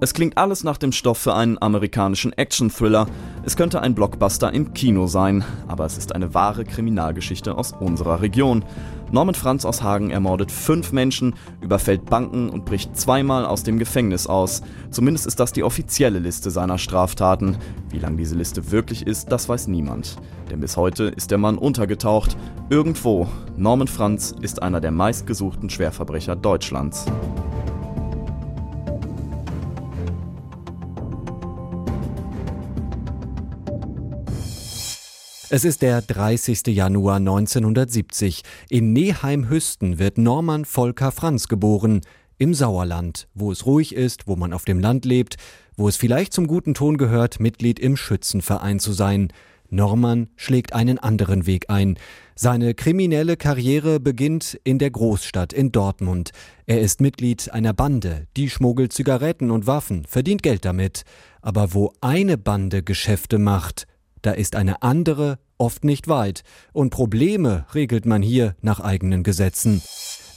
Es klingt alles nach dem Stoff für einen amerikanischen Action-Thriller. Es könnte ein Blockbuster im Kino sein, aber es ist eine wahre Kriminalgeschichte aus unserer Region. Norman Franz aus Hagen ermordet fünf Menschen, überfällt Banken und bricht zweimal aus dem Gefängnis aus. Zumindest ist das die offizielle Liste seiner Straftaten. Wie lang diese Liste wirklich ist, das weiß niemand. Denn bis heute ist der Mann untergetaucht. Irgendwo. Norman Franz ist einer der meistgesuchten Schwerverbrecher Deutschlands. Es ist der 30. Januar 1970. In Neheim-Hüsten wird Norman Volker Franz geboren. Im Sauerland, wo es ruhig ist, wo man auf dem Land lebt, wo es vielleicht zum guten Ton gehört, Mitglied im Schützenverein zu sein. Norman schlägt einen anderen Weg ein. Seine kriminelle Karriere beginnt in der Großstadt in Dortmund. Er ist Mitglied einer Bande, die schmuggelt Zigaretten und Waffen, verdient Geld damit. Aber wo eine Bande Geschäfte macht, da ist eine andere oft nicht weit, und Probleme regelt man hier nach eigenen Gesetzen.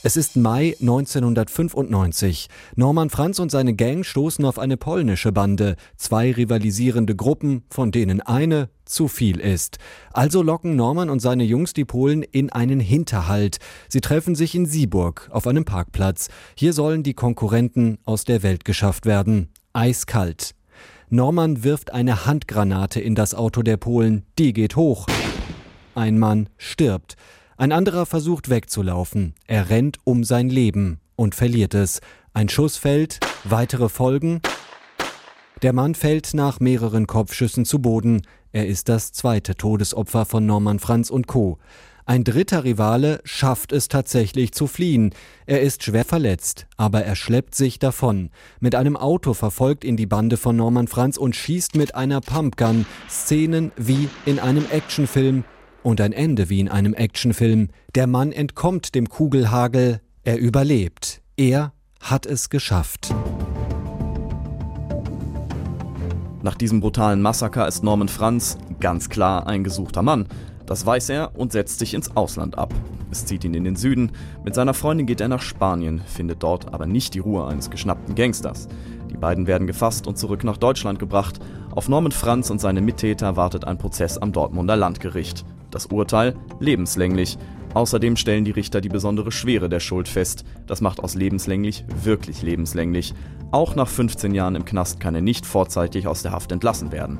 Es ist Mai 1995. Norman Franz und seine Gang stoßen auf eine polnische Bande, zwei rivalisierende Gruppen, von denen eine zu viel ist. Also locken Norman und seine Jungs die Polen in einen Hinterhalt. Sie treffen sich in Sieburg auf einem Parkplatz. Hier sollen die Konkurrenten aus der Welt geschafft werden. Eiskalt. Norman wirft eine Handgranate in das Auto der Polen, die geht hoch. Ein Mann stirbt. Ein anderer versucht wegzulaufen. Er rennt um sein Leben und verliert es. Ein Schuss fällt, weitere Folgen. Der Mann fällt nach mehreren Kopfschüssen zu Boden. Er ist das zweite Todesopfer von Norman Franz und Co. Ein dritter Rivale schafft es tatsächlich zu fliehen. Er ist schwer verletzt, aber er schleppt sich davon. Mit einem Auto verfolgt ihn die Bande von Norman Franz und schießt mit einer Pumpgun. Szenen wie in einem Actionfilm und ein Ende wie in einem Actionfilm. Der Mann entkommt dem Kugelhagel. Er überlebt. Er hat es geschafft. Nach diesem brutalen Massaker ist Norman Franz ganz klar ein gesuchter Mann. Das weiß er und setzt sich ins Ausland ab. Es zieht ihn in den Süden. Mit seiner Freundin geht er nach Spanien, findet dort aber nicht die Ruhe eines geschnappten Gangsters. Die beiden werden gefasst und zurück nach Deutschland gebracht. Auf Norman Franz und seine Mittäter wartet ein Prozess am Dortmunder Landgericht. Das Urteil lebenslänglich. Außerdem stellen die Richter die besondere Schwere der Schuld fest. Das macht aus lebenslänglich wirklich lebenslänglich. Auch nach 15 Jahren im Knast kann er nicht vorzeitig aus der Haft entlassen werden.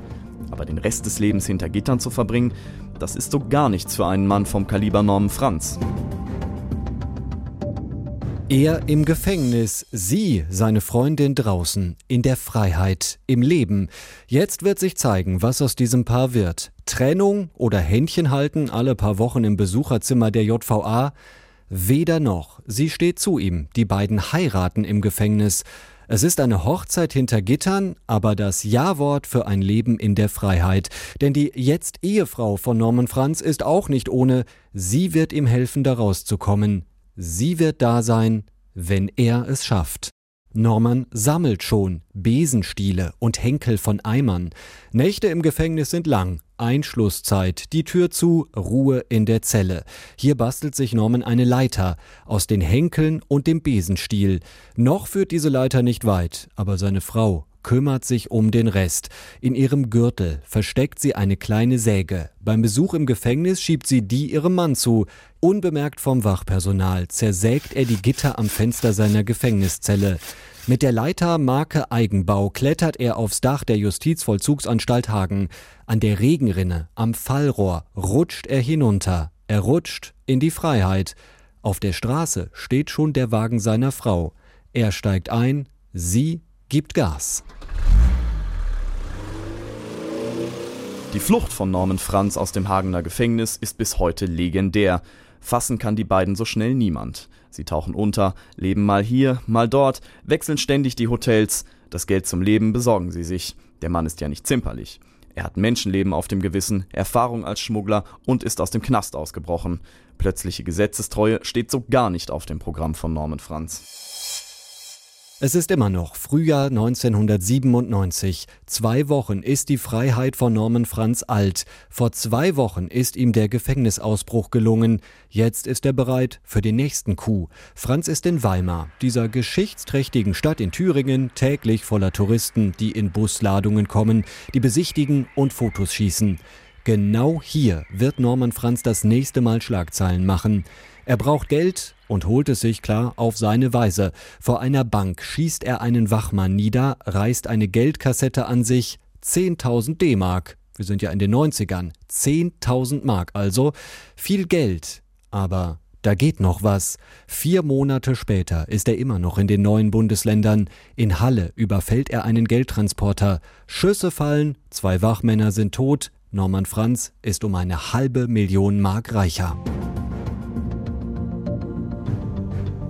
Aber den Rest des Lebens hinter Gittern zu verbringen, das ist so gar nichts für einen Mann vom Kaliber Norman Franz. Er im Gefängnis, sie, seine Freundin draußen, in der Freiheit, im Leben. Jetzt wird sich zeigen, was aus diesem Paar wird. Trennung oder Händchen halten alle paar Wochen im Besucherzimmer der JVA? Weder noch. Sie steht zu ihm. Die beiden heiraten im Gefängnis. Es ist eine Hochzeit hinter Gittern, aber das Ja-Wort für ein Leben in der Freiheit. Denn die jetzt Ehefrau von Norman Franz ist auch nicht ohne. Sie wird ihm helfen, da rauszukommen. Sie wird da sein, wenn er es schafft. Norman sammelt schon Besenstiele und Henkel von Eimern. Nächte im Gefängnis sind lang, Einschlusszeit, die Tür zu, Ruhe in der Zelle. Hier bastelt sich Norman eine Leiter aus den Henkeln und dem Besenstiel. Noch führt diese Leiter nicht weit, aber seine Frau kümmert sich um den Rest. In ihrem Gürtel versteckt sie eine kleine Säge. Beim Besuch im Gefängnis schiebt sie die ihrem Mann zu. Unbemerkt vom Wachpersonal zersägt er die Gitter am Fenster seiner Gefängniszelle. Mit der Leiter Marke Eigenbau klettert er aufs Dach der Justizvollzugsanstalt Hagen. An der Regenrinne, am Fallrohr, rutscht er hinunter. Er rutscht in die Freiheit. Auf der Straße steht schon der Wagen seiner Frau. Er steigt ein, sie gibt Gas. Die Flucht von Norman Franz aus dem Hagener Gefängnis ist bis heute legendär. Fassen kann die beiden so schnell niemand. Sie tauchen unter, leben mal hier, mal dort, wechseln ständig die Hotels. Das Geld zum Leben besorgen sie sich. Der Mann ist ja nicht zimperlich. Er hat Menschenleben auf dem Gewissen, Erfahrung als Schmuggler und ist aus dem Knast ausgebrochen. Plötzliche Gesetzestreue steht so gar nicht auf dem Programm von Norman Franz. Es ist immer noch Frühjahr 1997. Zwei Wochen ist die Freiheit von Norman Franz alt. Vor zwei Wochen ist ihm der Gefängnisausbruch gelungen. Jetzt ist er bereit für den nächsten Coup. Franz ist in Weimar, dieser geschichtsträchtigen Stadt in Thüringen, täglich voller Touristen, die in Busladungen kommen, die besichtigen und Fotos schießen. Genau hier wird Norman Franz das nächste Mal Schlagzeilen machen. Er braucht Geld und holt es sich klar auf seine Weise. Vor einer Bank schießt er einen Wachmann nieder, reißt eine Geldkassette an sich, 10.000 D-Mark. Wir sind ja in den 90ern. 10.000 Mark also. Viel Geld. Aber da geht noch was. Vier Monate später ist er immer noch in den neuen Bundesländern. In Halle überfällt er einen Geldtransporter. Schüsse fallen, zwei Wachmänner sind tot. Norman Franz ist um eine halbe Million Mark reicher.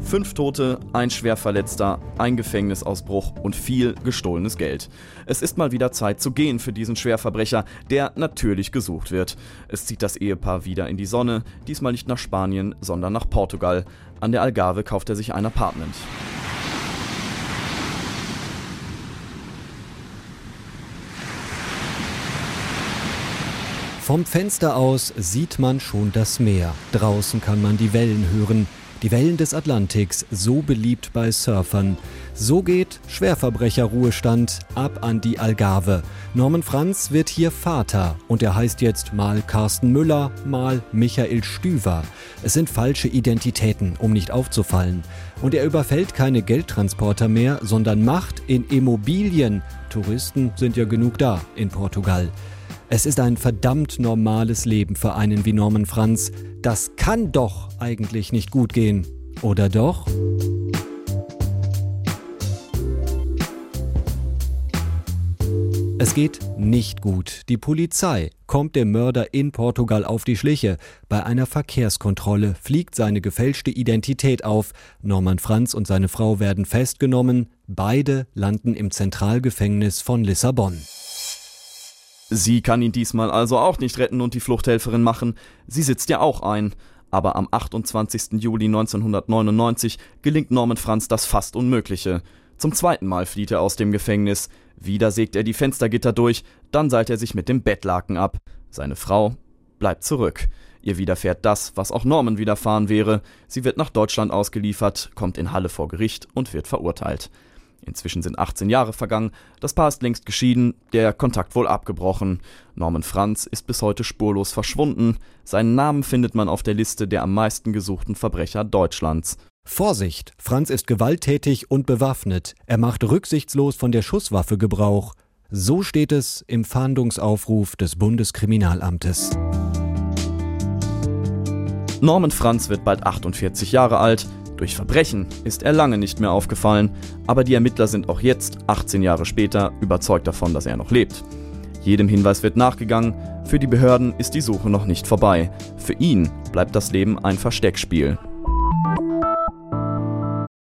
Fünf Tote, ein Schwerverletzter, ein Gefängnisausbruch und viel gestohlenes Geld. Es ist mal wieder Zeit zu gehen für diesen Schwerverbrecher, der natürlich gesucht wird. Es zieht das Ehepaar wieder in die Sonne, diesmal nicht nach Spanien, sondern nach Portugal. An der Algarve kauft er sich ein Apartment. Vom Fenster aus sieht man schon das Meer. Draußen kann man die Wellen hören. Die Wellen des Atlantiks, so beliebt bei Surfern. So geht Schwerverbrecherruhestand ab an die Algarve. Norman Franz wird hier Vater und er heißt jetzt mal Carsten Müller, mal Michael Stüver. Es sind falsche Identitäten, um nicht aufzufallen. Und er überfällt keine Geldtransporter mehr, sondern macht in Immobilien. Touristen sind ja genug da in Portugal. Es ist ein verdammt normales Leben für einen wie Norman Franz. Das kann doch eigentlich nicht gut gehen. Oder doch? Es geht nicht gut. Die Polizei kommt dem Mörder in Portugal auf die Schliche. Bei einer Verkehrskontrolle fliegt seine gefälschte Identität auf. Norman Franz und seine Frau werden festgenommen. Beide landen im Zentralgefängnis von Lissabon. Sie kann ihn diesmal also auch nicht retten und die Fluchthelferin machen. Sie sitzt ja auch ein. Aber am 28. Juli 1999 gelingt Norman Franz das fast Unmögliche. Zum zweiten Mal flieht er aus dem Gefängnis. Wieder sägt er die Fenstergitter durch, dann seilt er sich mit dem Bettlaken ab. Seine Frau bleibt zurück. Ihr widerfährt das, was auch Norman widerfahren wäre. Sie wird nach Deutschland ausgeliefert, kommt in Halle vor Gericht und wird verurteilt. Inzwischen sind 18 Jahre vergangen, das Paar ist längst geschieden, der Kontakt wohl abgebrochen. Norman Franz ist bis heute spurlos verschwunden. Seinen Namen findet man auf der Liste der am meisten gesuchten Verbrecher Deutschlands. Vorsicht! Franz ist gewalttätig und bewaffnet. Er macht rücksichtslos von der Schusswaffe Gebrauch. So steht es im Fahndungsaufruf des Bundeskriminalamtes. Norman Franz wird bald 48 Jahre alt. Durch Verbrechen ist er lange nicht mehr aufgefallen, aber die Ermittler sind auch jetzt, 18 Jahre später, überzeugt davon, dass er noch lebt. Jedem Hinweis wird nachgegangen, für die Behörden ist die Suche noch nicht vorbei. Für ihn bleibt das Leben ein Versteckspiel.